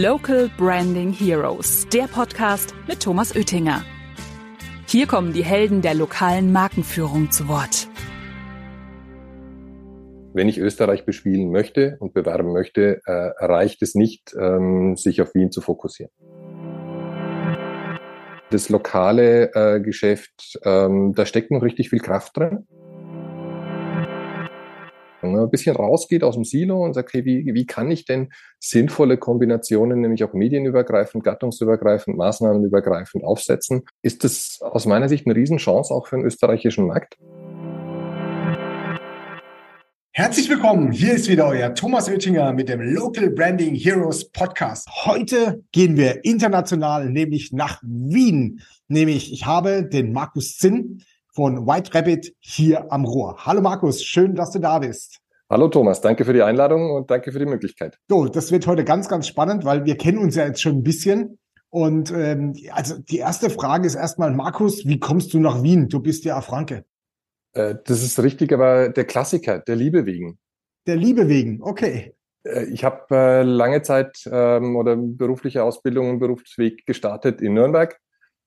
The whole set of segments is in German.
Local Branding Heroes, der Podcast mit Thomas Oettinger. Hier kommen die Helden der lokalen Markenführung zu Wort. Wenn ich Österreich bespielen möchte und bewerben möchte, äh, reicht es nicht, ähm, sich auf Wien zu fokussieren. Das lokale äh, Geschäft, ähm, da steckt noch richtig viel Kraft drin wenn man ein bisschen rausgeht aus dem Silo und sagt, hey, wie, wie kann ich denn sinnvolle Kombinationen, nämlich auch medienübergreifend, gattungsübergreifend, maßnahmenübergreifend aufsetzen, ist das aus meiner Sicht eine Riesenchance auch für den österreichischen Markt. Herzlich willkommen. Hier ist wieder euer Thomas Oettinger mit dem Local Branding Heroes Podcast. Heute gehen wir international, nämlich nach Wien. Nämlich, ich habe den Markus Zinn von White Rabbit hier am Rohr. Hallo Markus, schön, dass du da bist. Hallo Thomas, danke für die Einladung und danke für die Möglichkeit. So, das wird heute ganz, ganz spannend, weil wir kennen uns ja jetzt schon ein bisschen. Und ähm, also die erste Frage ist erstmal, Markus, wie kommst du nach Wien? Du bist ja Franke. Äh, das ist richtig, aber der Klassiker, der Liebe wegen. Der Liebe wegen, okay. Äh, ich habe äh, lange Zeit ähm, oder berufliche Ausbildung und Berufsweg gestartet in Nürnberg.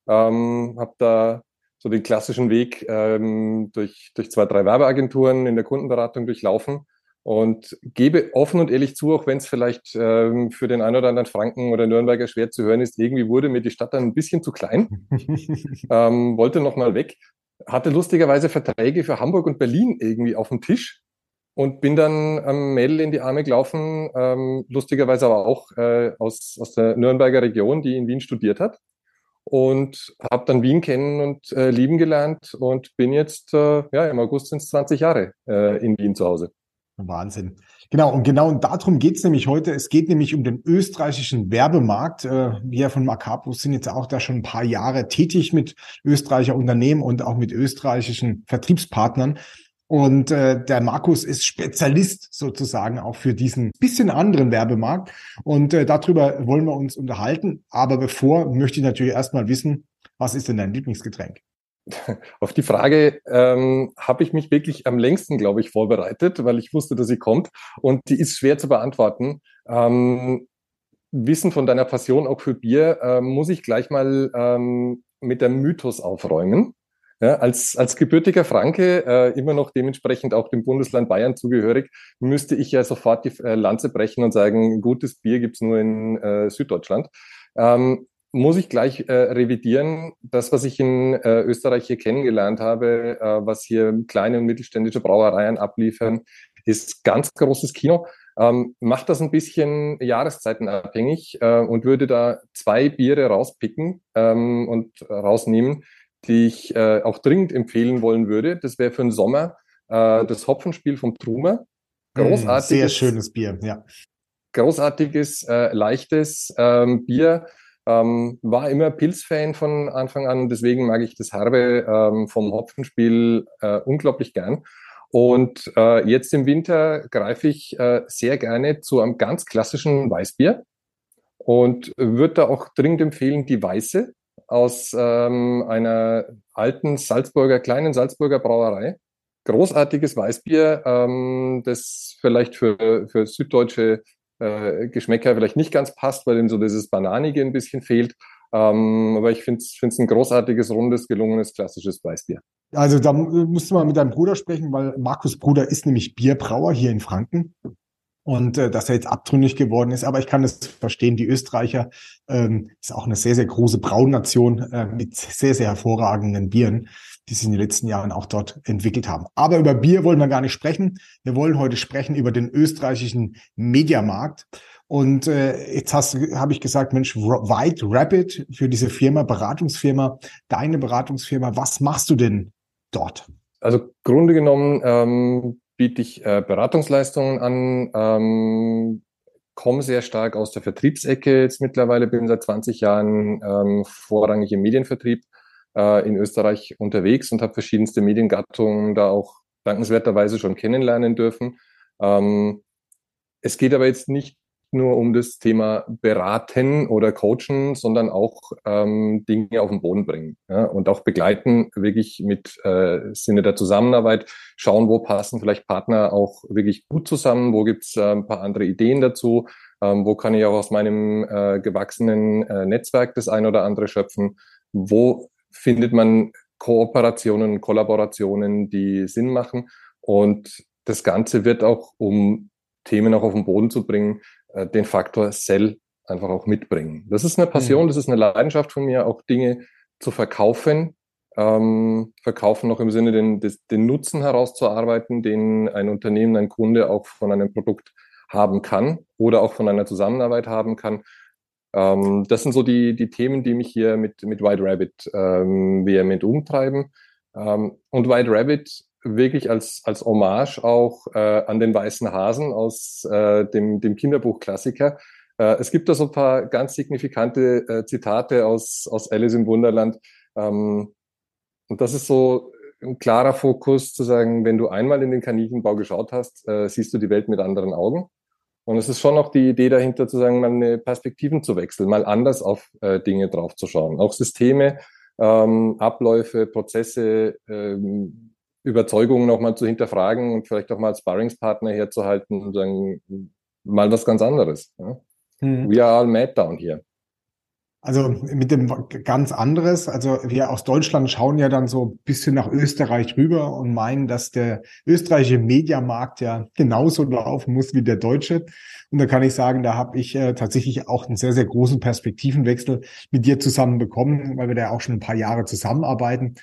Ähm, habe da so den klassischen Weg ähm, durch, durch zwei, drei Werbeagenturen in der Kundenberatung durchlaufen und gebe offen und ehrlich zu, auch wenn es vielleicht ähm, für den einen oder anderen Franken oder Nürnberger schwer zu hören ist, irgendwie wurde mir die Stadt dann ein bisschen zu klein, ähm, wollte nochmal weg, hatte lustigerweise Verträge für Hamburg und Berlin irgendwie auf dem Tisch und bin dann am Mädel in die Arme gelaufen, ähm, lustigerweise aber auch äh, aus, aus der Nürnberger Region, die in Wien studiert hat und habe dann Wien kennen und äh, lieben gelernt und bin jetzt, äh, ja, im August sind es 20 Jahre äh, in Wien zu Hause. Wahnsinn. Genau, und genau darum geht's nämlich heute. Es geht nämlich um den österreichischen Werbemarkt. Äh, wir von Macapus sind jetzt auch da schon ein paar Jahre tätig mit österreichischer Unternehmen und auch mit österreichischen Vertriebspartnern. Und äh, der Markus ist Spezialist sozusagen auch für diesen bisschen anderen Werbemarkt. Und äh, darüber wollen wir uns unterhalten. Aber bevor möchte ich natürlich erstmal wissen, was ist denn dein Lieblingsgetränk? Auf die Frage ähm, habe ich mich wirklich am längsten, glaube ich, vorbereitet, weil ich wusste, dass sie kommt. Und die ist schwer zu beantworten. Ähm, Wissen von deiner Passion auch für Bier, äh, muss ich gleich mal ähm, mit dem Mythos aufräumen. Ja, als, als gebürtiger Franke, äh, immer noch dementsprechend auch dem Bundesland Bayern zugehörig, müsste ich ja sofort die äh, Lanze brechen und sagen, gutes Bier gibt's nur in äh, Süddeutschland. Ähm, muss ich gleich äh, revidieren. Das, was ich in äh, Österreich hier kennengelernt habe, äh, was hier kleine und mittelständische Brauereien abliefern, ist ganz großes Kino. Ähm, macht das ein bisschen jahreszeitenabhängig äh, und würde da zwei Biere rauspicken ähm, und rausnehmen, die ich äh, auch dringend empfehlen wollen würde. Das wäre für den Sommer äh, das Hopfenspiel vom Trumer. Mm, Großartiges. Sehr schönes Bier, ja. Großartiges, äh, leichtes ähm, Bier. Ähm, war immer Pilzfan von Anfang an, deswegen mag ich das Herbe ähm, vom Hopfenspiel äh, unglaublich gern. Und äh, jetzt im Winter greife ich äh, sehr gerne zu einem ganz klassischen Weißbier und würde da auch dringend empfehlen, die Weiße aus ähm, einer alten Salzburger, kleinen Salzburger Brauerei. Großartiges Weißbier, ähm, das vielleicht für, für süddeutsche äh, Geschmäcker vielleicht nicht ganz passt, weil ihm so dieses Bananige ein bisschen fehlt. Ähm, aber ich finde es ein großartiges, rundes, gelungenes, klassisches Weißbier. Also da musst du mal mit deinem Bruder sprechen, weil Markus Bruder ist nämlich Bierbrauer hier in Franken und äh, dass er jetzt abtrünnig geworden ist. Aber ich kann es verstehen. Die Österreicher ähm, ist auch eine sehr, sehr große Braunation äh, mit sehr, sehr hervorragenden Bieren, die sich in den letzten Jahren auch dort entwickelt haben. Aber über Bier wollen wir gar nicht sprechen. Wir wollen heute sprechen über den österreichischen Mediamarkt. Und äh, jetzt habe ich gesagt, Mensch, White Rapid für diese Firma, Beratungsfirma, deine Beratungsfirma, was machst du denn dort? Also Grunde genommen ähm, biete ich äh, Beratungsleistungen an, ähm, komme sehr stark aus der Vertriebsecke jetzt mittlerweile, bin seit 20 Jahren ähm, vorrangig im Medienvertrieb äh, in Österreich unterwegs und habe verschiedenste Mediengattungen da auch dankenswerterweise schon kennenlernen dürfen. Ähm, es geht aber jetzt nicht nur um das Thema beraten oder coachen, sondern auch ähm, Dinge auf den Boden bringen ja? und auch begleiten, wirklich mit äh, Sinne der Zusammenarbeit, schauen, wo passen vielleicht Partner auch wirklich gut zusammen, wo gibt's äh, ein paar andere Ideen dazu, ähm, wo kann ich auch aus meinem äh, gewachsenen äh, Netzwerk das ein oder andere schöpfen, wo findet man Kooperationen, Kollaborationen, die Sinn machen und das Ganze wird auch, um Themen auch auf den Boden zu bringen, äh, den Faktor Sell einfach auch mitbringen. Das ist eine Passion, mhm. das ist eine Leidenschaft von mir, auch Dinge zu verkaufen, ähm, verkaufen noch im Sinne, den, den Nutzen herauszuarbeiten, den ein Unternehmen, ein Kunde auch von einem Produkt haben kann oder auch von einer Zusammenarbeit haben kann. Ähm, das sind so die, die Themen, die mich hier mit, mit White Rabbit ähm, vehement umtreiben. Ähm, und White Rabbit wirklich als, als Hommage auch äh, an den weißen Hasen aus äh, dem, dem Kinderbuchklassiker. Äh, es gibt da so ein paar ganz signifikante äh, Zitate aus, aus Alice im Wunderland. Ähm, und das ist so ein klarer Fokus zu sagen, wenn du einmal in den Kaninchenbau geschaut hast, äh, siehst du die Welt mit anderen Augen. Und es ist schon auch die Idee dahinter zu sagen, mal eine Perspektiven zu wechseln, mal anders auf äh, Dinge draufzuschauen. Auch Systeme, ähm, Abläufe, Prozesse, ähm, Überzeugungen nochmal zu hinterfragen und vielleicht auch mal als Sparringspartner herzuhalten und sagen, mal was ganz anderes. Ja? Hm. We are all mad down here. Also mit dem ganz anderes. Also wir aus Deutschland schauen ja dann so ein bisschen nach Österreich rüber und meinen, dass der österreichische Mediamarkt ja genauso laufen muss wie der deutsche. Und da kann ich sagen, da habe ich äh, tatsächlich auch einen sehr, sehr großen Perspektivenwechsel mit dir zusammen bekommen, weil wir da auch schon ein paar Jahre zusammenarbeiten.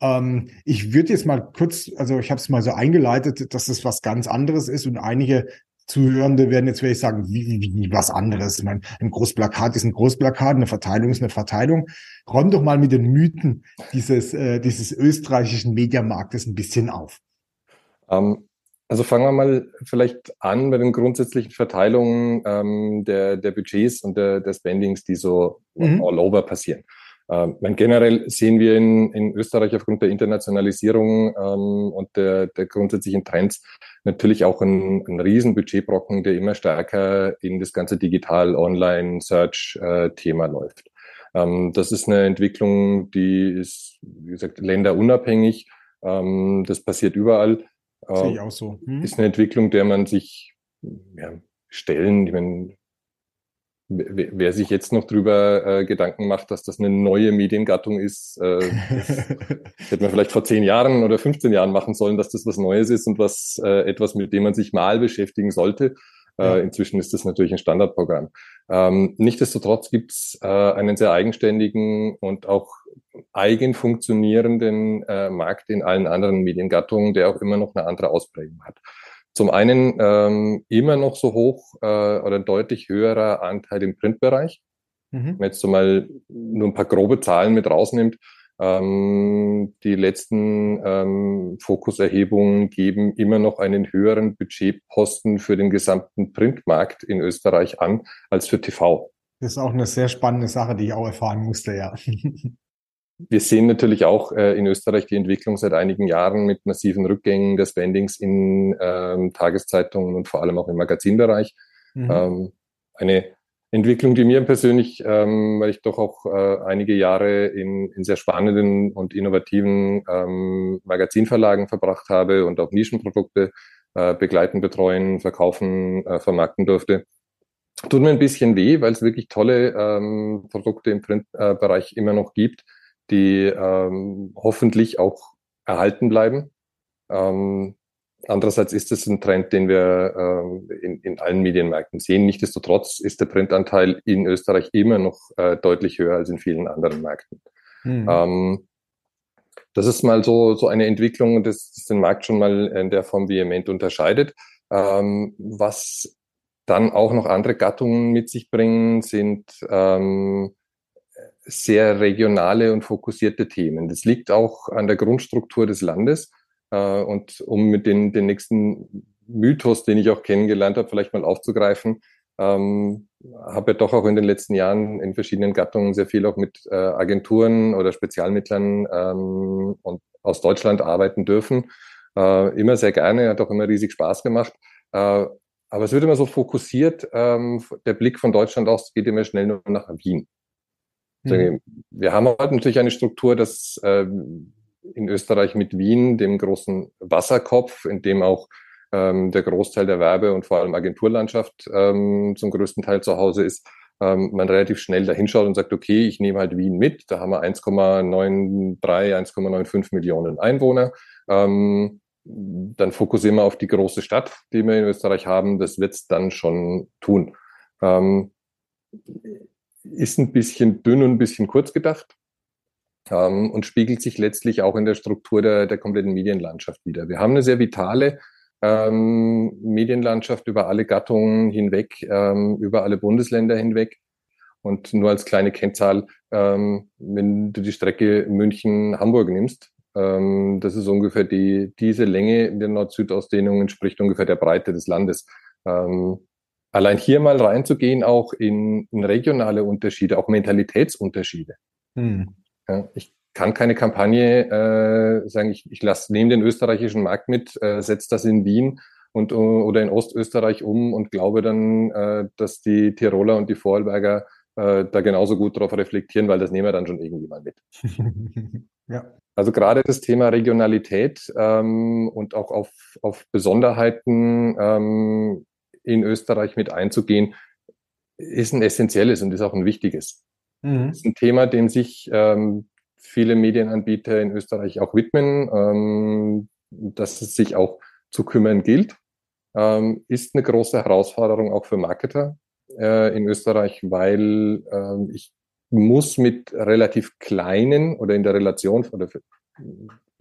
Ähm, ich würde jetzt mal kurz, also ich habe es mal so eingeleitet, dass es was ganz anderes ist und einige Zuhörende werden jetzt vielleicht sagen, wie, wie, wie was anderes. Ich meine, ein Großplakat ist ein Großplakat, eine Verteilung ist eine Verteilung. Räum doch mal mit den Mythen dieses, äh, dieses österreichischen Mediamarktes ein bisschen auf. Ähm, also fangen wir mal vielleicht an bei den grundsätzlichen Verteilungen ähm, der, der Budgets und der, der Spendings, die so mhm. all over passieren. Ähm, generell sehen wir in, in Österreich aufgrund der Internationalisierung ähm, und der, der grundsätzlichen Trends natürlich auch ein, ein Riesenbudgetbrocken, der immer stärker in das ganze Digital, Online, Search-Thema äh, läuft. Ähm, das ist eine Entwicklung, die ist, wie gesagt, länderunabhängig. Ähm, das passiert überall. Äh, Sehe ich auch so. Hm. Ist eine Entwicklung, der man sich ja, stellen, ich meine, wer sich jetzt noch drüber äh, Gedanken macht, dass das eine neue Mediengattung ist, äh, hätte man vielleicht vor zehn Jahren oder 15 Jahren machen sollen, dass das was Neues ist und was äh, etwas, mit dem man sich mal beschäftigen sollte. Äh, ja. inzwischen ist das natürlich ein Standardprogramm. Ähm, Nichtsdestotrotz gibt es äh, einen sehr eigenständigen und auch eigen funktionierenden äh, Markt in allen anderen Mediengattungen, der auch immer noch eine andere Ausprägung hat. Zum einen ähm, immer noch so hoch äh, oder deutlich höherer Anteil im Printbereich. Mhm. Wenn man jetzt so mal nur ein paar grobe Zahlen mit rausnimmt, ähm, die letzten ähm, Fokuserhebungen geben immer noch einen höheren Budgetposten für den gesamten Printmarkt in Österreich an als für TV. Das ist auch eine sehr spannende Sache, die ich auch erfahren musste, ja. Wir sehen natürlich auch äh, in Österreich die Entwicklung seit einigen Jahren mit massiven Rückgängen der Spendings in ähm, Tageszeitungen und vor allem auch im Magazinbereich. Mhm. Ähm, eine Entwicklung, die mir persönlich, ähm, weil ich doch auch äh, einige Jahre in, in sehr spannenden und innovativen ähm, Magazinverlagen verbracht habe und auch Nischenprodukte äh, begleiten, betreuen, verkaufen, äh, vermarkten durfte. Tut mir ein bisschen weh, weil es wirklich tolle ähm, Produkte im Printbereich immer noch gibt die ähm, hoffentlich auch erhalten bleiben. Ähm, andererseits ist es ein Trend, den wir äh, in, in allen Medienmärkten sehen. Nichtsdestotrotz ist der Printanteil in Österreich immer noch äh, deutlich höher als in vielen anderen Märkten. Mhm. Ähm, das ist mal so, so eine Entwicklung, das, das den Markt schon mal in der Form vehement unterscheidet. Ähm, was dann auch noch andere Gattungen mit sich bringen, sind ähm, sehr regionale und fokussierte Themen. Das liegt auch an der Grundstruktur des Landes. Äh, und um mit den, den nächsten Mythos, den ich auch kennengelernt habe, vielleicht mal aufzugreifen, ähm, habe ja doch auch in den letzten Jahren in verschiedenen Gattungen sehr viel auch mit äh, Agenturen oder Spezialmittlern ähm, und aus Deutschland arbeiten dürfen. Äh, immer sehr gerne, hat auch immer riesig Spaß gemacht. Äh, aber es wird immer so fokussiert, ähm, der Blick von Deutschland aus geht immer schnell nur nach Wien. Mhm. Wir haben halt natürlich eine Struktur, dass äh, in Österreich mit Wien, dem großen Wasserkopf, in dem auch ähm, der Großteil der Werbe- und vor allem Agenturlandschaft ähm, zum größten Teil zu Hause ist, ähm, man relativ schnell dahinschaut und sagt, okay, ich nehme halt Wien mit, da haben wir 1,93, 1,95 Millionen Einwohner. Ähm, dann fokussieren wir auf die große Stadt, die wir in Österreich haben. Das wird es dann schon tun. Ähm, ist ein bisschen dünn und ein bisschen kurz gedacht ähm, und spiegelt sich letztlich auch in der Struktur der, der kompletten Medienlandschaft wieder. Wir haben eine sehr vitale ähm, Medienlandschaft über alle Gattungen hinweg, ähm, über alle Bundesländer hinweg. Und nur als kleine Kennzahl, ähm, wenn du die Strecke München-Hamburg nimmst, ähm, das ist ungefähr die, diese Länge der Nord-Süd-Ausdehnung entspricht ungefähr der Breite des Landes. Ähm, allein hier mal reinzugehen, auch in, in regionale Unterschiede, auch Mentalitätsunterschiede. Hm. Ja, ich kann keine Kampagne äh, sagen, ich, ich lasse nehme den österreichischen Markt mit, äh, setze das in Wien und, oder in Ostösterreich um und glaube dann, äh, dass die Tiroler und die Vorarlberger äh, da genauso gut darauf reflektieren, weil das nehmen wir dann schon irgendwie mal mit. ja. Also gerade das Thema Regionalität ähm, und auch auf, auf Besonderheiten ähm, in Österreich mit einzugehen, ist ein essentielles und ist auch ein wichtiges. Mhm. ist ein Thema, dem sich ähm, viele Medienanbieter in Österreich auch widmen, ähm, dass es sich auch zu kümmern gilt. Ähm, ist eine große Herausforderung auch für Marketer äh, in Österreich, weil ähm, ich muss mit relativ kleinen oder in der Relation oder für,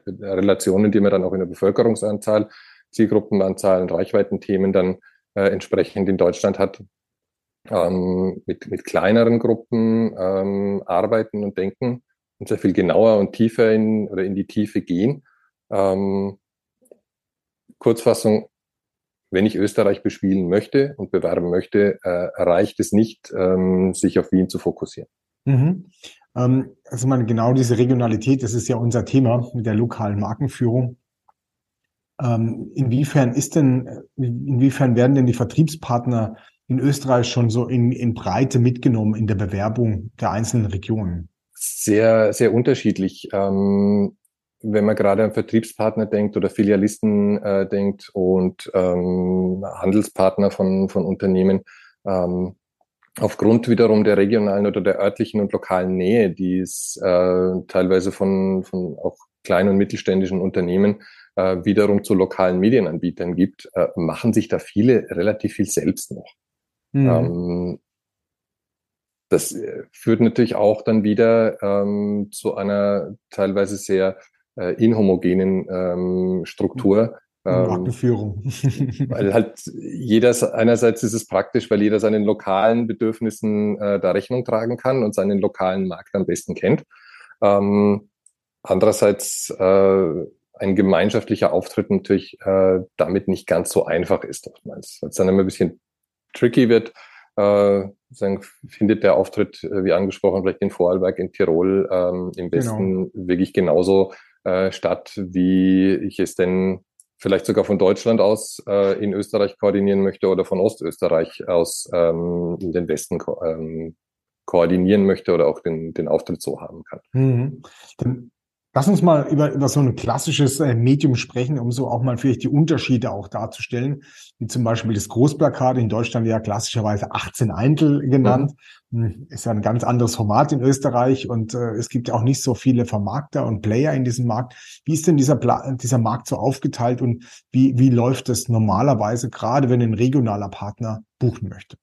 Relationen, die man dann auch in der Bevölkerungsanzahl, Zielgruppenanzahlen, Reichweitenthemen dann äh, entsprechend in Deutschland hat, ähm, mit, mit kleineren Gruppen ähm, arbeiten und denken und sehr viel genauer und tiefer in oder in die Tiefe gehen. Ähm, Kurzfassung, wenn ich Österreich bespielen möchte und bewerben möchte, äh, reicht es nicht, ähm, sich auf Wien zu fokussieren. Mhm. Ähm, also man genau diese Regionalität, das ist ja unser Thema mit der lokalen Markenführung. Ähm, inwiefern ist denn, inwiefern werden denn die Vertriebspartner in Österreich schon so in, in Breite mitgenommen in der Bewerbung der einzelnen Regionen? Sehr, sehr unterschiedlich. Ähm, wenn man gerade an Vertriebspartner denkt oder Filialisten äh, denkt und ähm, Handelspartner von, von Unternehmen, ähm, aufgrund wiederum der regionalen oder der örtlichen und lokalen Nähe, die es äh, teilweise von, von auch kleinen und mittelständischen Unternehmen äh, wiederum zu lokalen Medienanbietern gibt, äh, machen sich da viele relativ viel selbst noch. Mhm. Ähm, das äh, führt natürlich auch dann wieder ähm, zu einer teilweise sehr äh, inhomogenen ähm, Struktur. Ähm, Markenführung. weil halt jeder, einerseits ist es praktisch, weil jeder seinen lokalen Bedürfnissen äh, da Rechnung tragen kann und seinen lokalen Markt am besten kennt. Ähm, andererseits äh, ein gemeinschaftlicher Auftritt natürlich äh, damit nicht ganz so einfach ist oftmals, weil es dann immer ein bisschen tricky wird. Äh, sagen, findet der Auftritt, äh, wie angesprochen, vielleicht in Vorarlberg, in Tirol ähm, im genau. Westen genau. wirklich genauso äh, statt, wie ich es denn vielleicht sogar von Deutschland aus äh, in Österreich koordinieren möchte oder von Ostösterreich aus ähm, in den Westen ko ähm, koordinieren möchte oder auch den, den Auftritt so haben kann. Mhm. Dann Lass uns mal über, über so ein klassisches äh, Medium sprechen, um so auch mal vielleicht die Unterschiede auch darzustellen, wie zum Beispiel das Großplakat in Deutschland ja klassischerweise 18 Eintel genannt. Mhm. Ist ja ein ganz anderes Format in Österreich und äh, es gibt ja auch nicht so viele Vermarkter und Player in diesem Markt. Wie ist denn dieser, Pla dieser Markt so aufgeteilt und wie, wie läuft es normalerweise, gerade wenn ein regionaler Partner buchen möchte?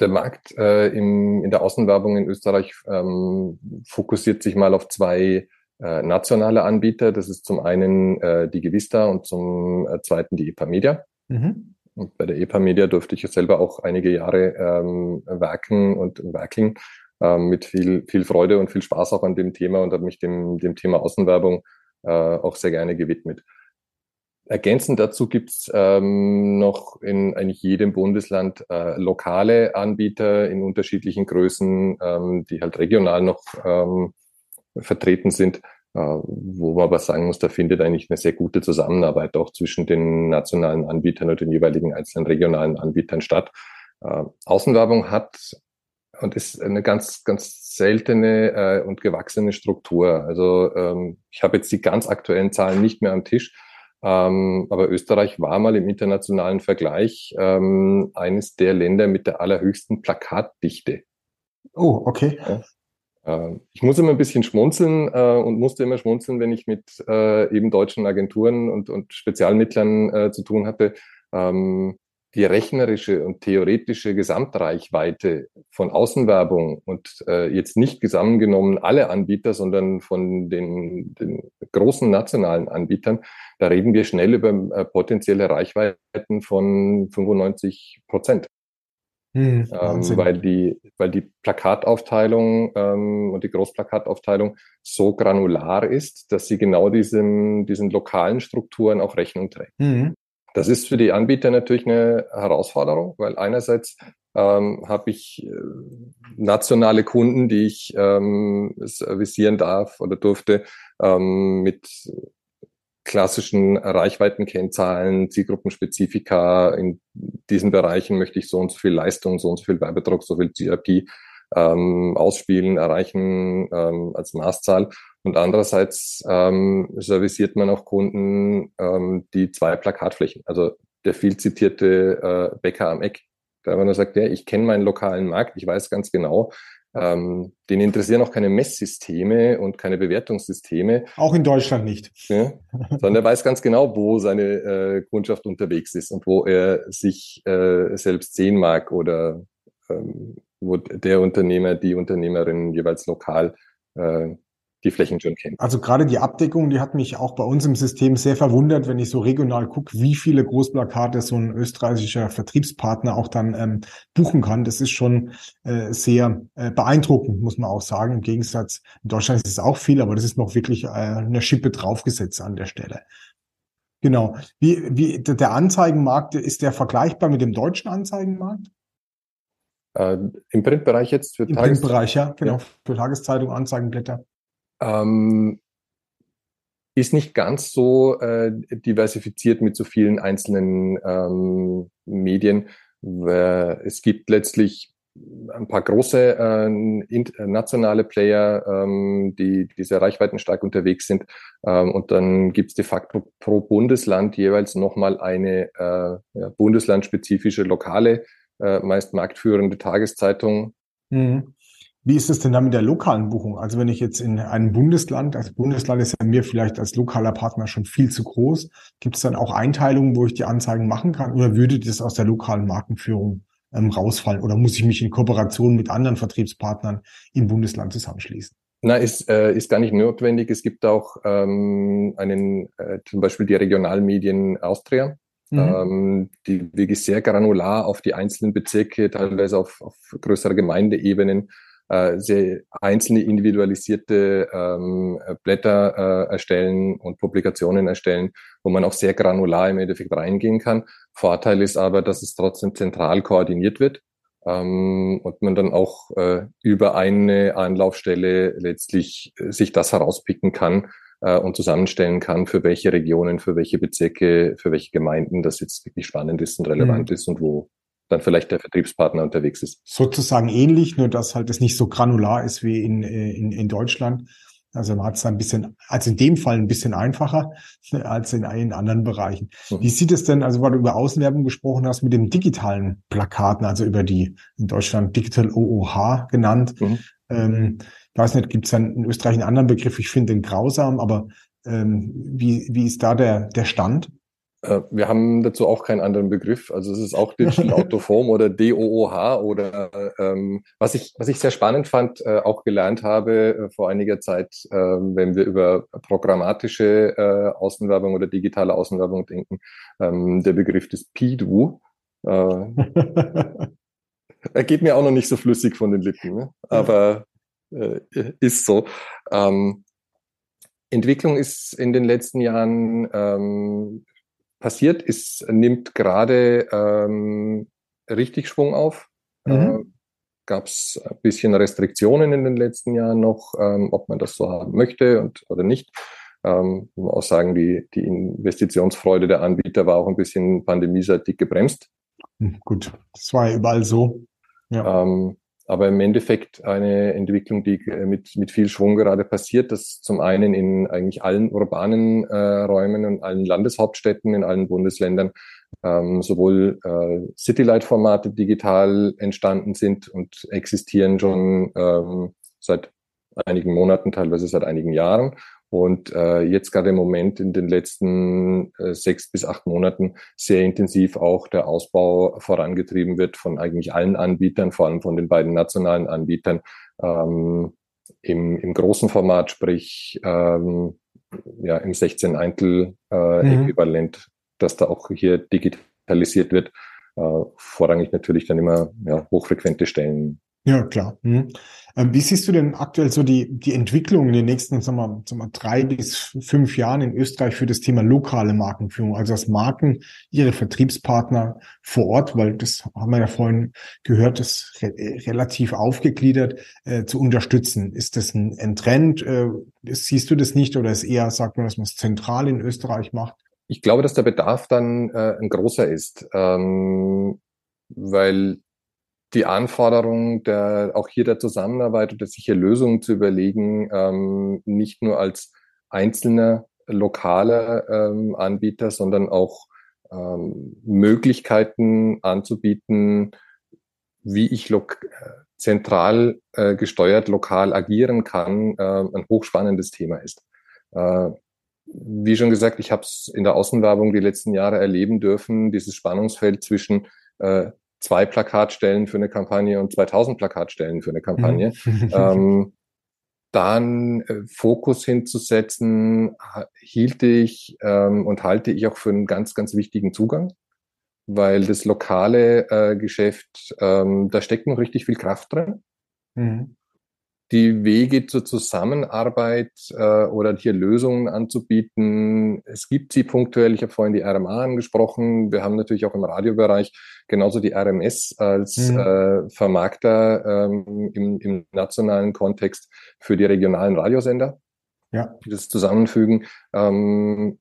der Markt äh, im, in der Außenwerbung in Österreich ähm, fokussiert sich mal auf zwei äh, nationale Anbieter. Das ist zum einen äh, die Gewista und zum äh, zweiten die EPA Media. Mhm. Und bei der EPA Media durfte ich selber auch einige Jahre ähm, werken und werkeln ähm, mit viel, viel Freude und viel Spaß auch an dem Thema und habe mich dem, dem Thema Außenwerbung äh, auch sehr gerne gewidmet. Ergänzend dazu gibt's ähm, noch in eigentlich jedem Bundesland äh, lokale Anbieter in unterschiedlichen Größen, ähm, die halt regional noch ähm, vertreten sind. äh, wo man aber sagen muss, da findet eigentlich eine sehr gute Zusammenarbeit auch zwischen den nationalen Anbietern und den jeweiligen einzelnen regionalen Anbietern statt. Äh, Außenwerbung hat und ist eine ganz, ganz seltene äh, und gewachsene Struktur. Also ähm, ich habe jetzt die ganz aktuellen Zahlen nicht mehr am Tisch, ähm, aber Österreich war mal im internationalen Vergleich ähm, eines der Länder mit der allerhöchsten Plakatdichte. Oh, okay. Ja. Äh, ich muss immer ein bisschen schmunzeln äh, und musste immer schmunzeln, wenn ich mit äh, eben deutschen Agenturen und, und Spezialmittlern äh, zu tun hatte. Ähm, die rechnerische und theoretische Gesamtreichweite von Außenwerbung und äh, jetzt nicht zusammengenommen alle Anbieter, sondern von den, den großen nationalen Anbietern, da reden wir schnell über äh, potenzielle Reichweiten von 95 Prozent. Hm, ähm, weil die, weil die Plakataufteilung ähm, und die Großplakataufteilung so granular ist, dass sie genau diesem, diesen lokalen Strukturen auch Rechnung trägt. Hm. Das ist für die Anbieter natürlich eine Herausforderung, weil einerseits ähm, habe ich äh, nationale Kunden, die ich ähm, servicieren darf oder durfte ähm, mit klassischen Reichweitenkennzahlen, Zielgruppenspezifika. In diesen Bereichen möchte ich so und so viel Leistung, so und so viel Werbedruck, so viel GRP ähm, ausspielen, erreichen ähm, als Maßzahl. Und andererseits ähm, serviciert man auch Kunden, ähm, die zwei Plakatflächen, also der viel zitierte äh, Bäcker am Eck, da man sagt, ja, ich kenne meinen lokalen Markt, ich weiß ganz genau, ähm, den interessieren auch keine Messsysteme und keine Bewertungssysteme. Auch in Deutschland nicht. Ja, sondern er weiß ganz genau, wo seine äh, Kundschaft unterwegs ist und wo er sich äh, selbst sehen mag oder ähm, wo der Unternehmer, die Unternehmerin jeweils lokal äh, die Flächen schon kennt. Also gerade die Abdeckung, die hat mich auch bei uns im System sehr verwundert, wenn ich so regional gucke, wie viele Großplakate so ein österreichischer Vertriebspartner auch dann ähm, buchen kann. Das ist schon äh, sehr äh, beeindruckend, muss man auch sagen. Im Gegensatz, in Deutschland ist es auch viel, aber das ist noch wirklich äh, eine Schippe draufgesetzt an der Stelle. Genau. Wie, wie der Anzeigenmarkt, ist der vergleichbar mit dem deutschen Anzeigenmarkt? Äh, Im Printbereich jetzt für Im Tages Printbereich, ja, genau. Ja. Für Tageszeitung, Anzeigenblätter. Ähm, ist nicht ganz so äh, diversifiziert mit so vielen einzelnen ähm, Medien. Es gibt letztlich ein paar große äh, nationale Player, ähm, die, die sehr reichweitenstark unterwegs sind. Ähm, und dann gibt es de facto pro Bundesland jeweils nochmal eine äh, ja, bundeslandspezifische lokale, äh, meist marktführende Tageszeitung. Mhm. Wie ist es denn dann mit der lokalen Buchung? Also wenn ich jetzt in einem Bundesland, also Bundesland ist ja mir vielleicht als lokaler Partner schon viel zu groß, gibt es dann auch Einteilungen, wo ich die Anzeigen machen kann oder würde das aus der lokalen Markenführung ähm, rausfallen oder muss ich mich in Kooperation mit anderen Vertriebspartnern im Bundesland zusammenschließen? Na, ist, äh, ist gar nicht notwendig. Es gibt auch ähm, einen, äh, zum Beispiel die Regionalmedien Austria, mhm. ähm, die wirklich sehr granular auf die einzelnen Bezirke, teilweise auf, auf größere Gemeindeebenen äh, sehr einzelne individualisierte ähm, Blätter äh, erstellen und Publikationen erstellen, wo man auch sehr granular im Endeffekt reingehen kann. Vorteil ist aber, dass es trotzdem zentral koordiniert wird ähm, und man dann auch äh, über eine Anlaufstelle letztlich äh, sich das herauspicken kann, äh, und zusammenstellen kann, für welche Regionen, für welche Bezirke, für welche Gemeinden das jetzt wirklich spannend ist und relevant mhm. ist und wo dann vielleicht der Vertriebspartner unterwegs ist. Sozusagen ähnlich, nur dass halt es nicht so granular ist wie in, in, in Deutschland. Also man hat es ein bisschen, also in dem Fall ein bisschen einfacher als in, in anderen Bereichen. Mhm. Wie sieht es denn, also weil du über Außenwerbung gesprochen hast, mit den digitalen Plakaten, also über die in Deutschland Digital OOH genannt. Mhm. Ähm, ich weiß nicht, gibt es in Österreich einen anderen Begriff? Ich finde den grausam, aber ähm, wie, wie ist da der, der Stand? Äh, wir haben dazu auch keinen anderen Begriff. Also es ist auch Digital Autoform oder DOOH oder ähm, was ich was ich sehr spannend fand, äh, auch gelernt habe äh, vor einiger Zeit, äh, wenn wir über programmatische äh, Außenwerbung oder digitale Außenwerbung denken, ähm, der Begriff des PIDU. Äh, er geht mir auch noch nicht so flüssig von den Lippen, ne? aber äh, ist so. Ähm, Entwicklung ist in den letzten Jahren ähm, passiert ist, nimmt gerade ähm, richtig Schwung auf. Mhm. Äh, gab es ein bisschen Restriktionen in den letzten Jahren noch, ähm, ob man das so haben möchte und, oder nicht. Ähm, muss auch sagen, die, die Investitionsfreude der Anbieter war auch ein bisschen pandemieseitig gebremst. Hm, gut, das war ja überall so. Ja. Ähm, aber im Endeffekt eine Entwicklung, die äh, mit, mit viel Schwung gerade passiert, dass zum einen in eigentlich allen urbanen äh, Räumen und allen Landeshauptstädten in allen Bundesländern ähm, sowohl äh, Citylight-Formate digital entstanden sind und existieren schon ähm, seit einigen Monaten, teilweise seit einigen Jahren. Und äh, jetzt gerade im Moment in den letzten äh, sechs bis acht Monaten sehr intensiv auch der Ausbau vorangetrieben wird von eigentlich allen Anbietern, vor allem von den beiden nationalen Anbietern ähm, im, im großen Format, sprich ähm, ja, im 16 Eintel äh, mhm. Äquivalent dass da auch hier digitalisiert wird. Äh, vorrangig natürlich dann immer ja, hochfrequente Stellen. Ja, klar. Ähm, wie siehst du denn aktuell so die, die Entwicklung in den nächsten sagen wir, sagen wir, drei bis fünf Jahren in Österreich für das Thema lokale Markenführung? Also dass Marken ihre Vertriebspartner vor Ort, weil das haben wir ja vorhin gehört, das re relativ aufgegliedert äh, zu unterstützen. Ist das ein, ein Trend? Äh, siehst du das nicht oder ist eher, sagt man, dass man es zentral in Österreich macht? Ich glaube, dass der Bedarf dann äh, ein großer ist, ähm, weil die Anforderung der, auch hier der Zusammenarbeit oder sich hier Lösungen zu überlegen, ähm, nicht nur als einzelner lokaler ähm, Anbieter, sondern auch ähm, Möglichkeiten anzubieten, wie ich zentral äh, gesteuert lokal agieren kann, äh, ein hochspannendes Thema ist. Äh, wie schon gesagt, ich habe es in der Außenwerbung die letzten Jahre erleben dürfen, dieses Spannungsfeld zwischen äh, zwei Plakatstellen für eine Kampagne und 2000 Plakatstellen für eine Kampagne. Mhm. ähm, dann äh, Fokus hinzusetzen, hielt ich ähm, und halte ich auch für einen ganz, ganz wichtigen Zugang, weil das lokale äh, Geschäft, ähm, da steckt noch richtig viel Kraft drin. Mhm die Wege zur Zusammenarbeit äh, oder hier Lösungen anzubieten. Es gibt sie punktuell. Ich habe vorhin die RMA angesprochen. Wir haben natürlich auch im Radiobereich genauso die RMS als mhm. äh, Vermarkter ähm, im, im nationalen Kontext für die regionalen Radiosender. Ja. Die das zusammenfügen. Ähm,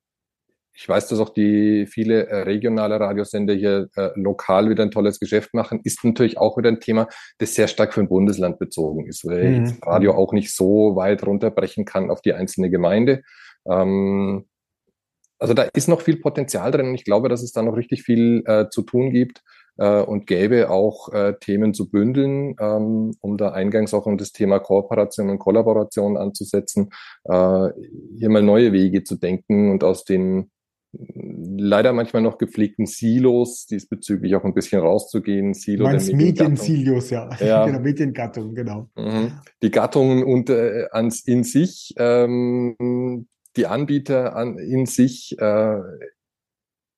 ich weiß, dass auch die viele äh, regionale Radiosender hier äh, lokal wieder ein tolles Geschäft machen, ist natürlich auch wieder ein Thema, das sehr stark für ein Bundesland bezogen ist, weil mhm. das Radio auch nicht so weit runterbrechen kann auf die einzelne Gemeinde. Ähm, also da ist noch viel Potenzial drin. Ich glaube, dass es da noch richtig viel äh, zu tun gibt äh, und gäbe auch äh, Themen zu bündeln, ähm, um da eingangs auch um das Thema Kooperation und Kollaboration anzusetzen, äh, hier mal neue Wege zu denken und aus den leider manchmal noch gepflegten Silos diesbezüglich auch ein bisschen rauszugehen. Silo du meinst Mediensilos, ja. ja. genau, Mediengattung, genau. Mhm. Die Gattungen und äh, ans, in sich, ähm, die Anbieter an, in sich, äh,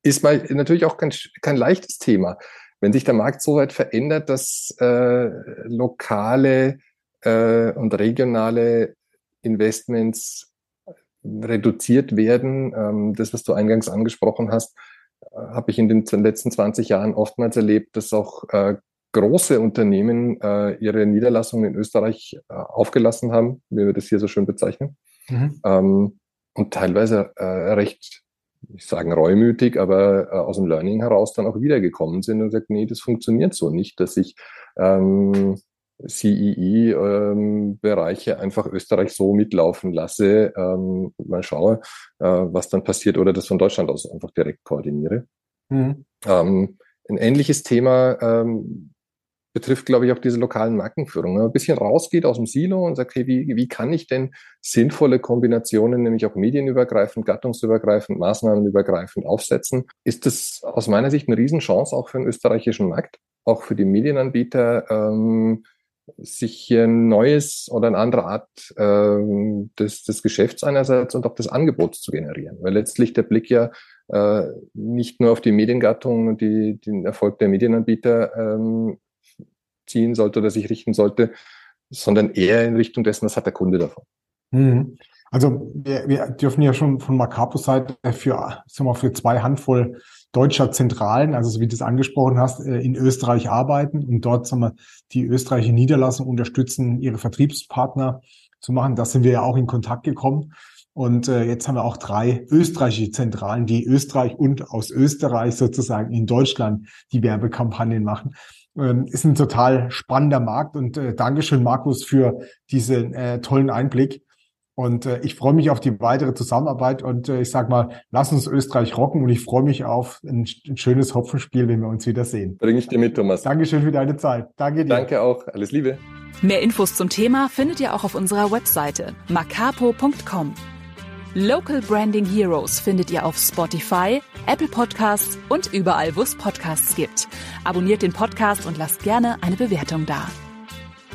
ist mal natürlich auch kein, kein leichtes Thema. Wenn sich der Markt so weit verändert, dass äh, lokale äh, und regionale Investments reduziert werden. Ähm, das, was du eingangs angesprochen hast, äh, habe ich in den letzten 20 Jahren oftmals erlebt, dass auch äh, große Unternehmen äh, ihre Niederlassungen in Österreich aufgelassen haben, wie wir das hier so schön bezeichnen. Mhm. Ähm, und teilweise recht, ich sage reumütig, aber aus dem Learning heraus dann auch wiedergekommen sind und gesagt, nee, das funktioniert so nicht, dass ich ähm, CEE-Bereiche ähm, einfach Österreich so mitlaufen lasse, ähm, mal schaue, äh, was dann passiert oder das von Deutschland aus einfach direkt koordiniere. Mhm. Ähm, ein ähnliches Thema ähm, betrifft, glaube ich, auch diese lokalen Markenführung. Wenn man ein bisschen rausgeht aus dem Silo und sagt, hey, wie, wie kann ich denn sinnvolle Kombinationen, nämlich auch medienübergreifend, gattungsübergreifend, maßnahmenübergreifend aufsetzen, ist das aus meiner Sicht eine Riesenchance auch für den österreichischen Markt, auch für die Medienanbieter, ähm, sich hier ein neues oder eine andere Art äh, des, des Geschäfts einerseits und auch des Angebots zu generieren. Weil letztlich der Blick ja äh, nicht nur auf die Mediengattung und die, den Erfolg der Medienanbieter ähm, ziehen sollte oder sich richten sollte, sondern eher in Richtung dessen, was hat der Kunde davon. Mhm. Also wir, wir dürfen ja schon von Macapos Seite für, für zwei Handvoll deutscher Zentralen, also so wie du es angesprochen hast, äh, in Österreich arbeiten und dort sagen wir, die österreichische Niederlassung unterstützen, ihre Vertriebspartner zu machen. Das sind wir ja auch in Kontakt gekommen. Und äh, jetzt haben wir auch drei österreichische Zentralen, die Österreich und aus Österreich sozusagen in Deutschland die Werbekampagnen machen. Ähm, ist ein total spannender Markt und äh, Dankeschön, Markus, für diesen tollen Einblick. Und äh, ich freue mich auf die weitere Zusammenarbeit und äh, ich sage mal, lass uns Österreich rocken und ich freue mich auf ein, ein schönes Hopfenspiel, wenn wir uns wieder sehen. Bringe ich dir mit, Thomas. Dankeschön für deine Zeit. Danke dir. Danke auch. Alles Liebe. Mehr Infos zum Thema findet ihr auch auf unserer Webseite macapo.com. Local Branding Heroes findet ihr auf Spotify, Apple Podcasts und überall, wo es Podcasts gibt. Abonniert den Podcast und lasst gerne eine Bewertung da.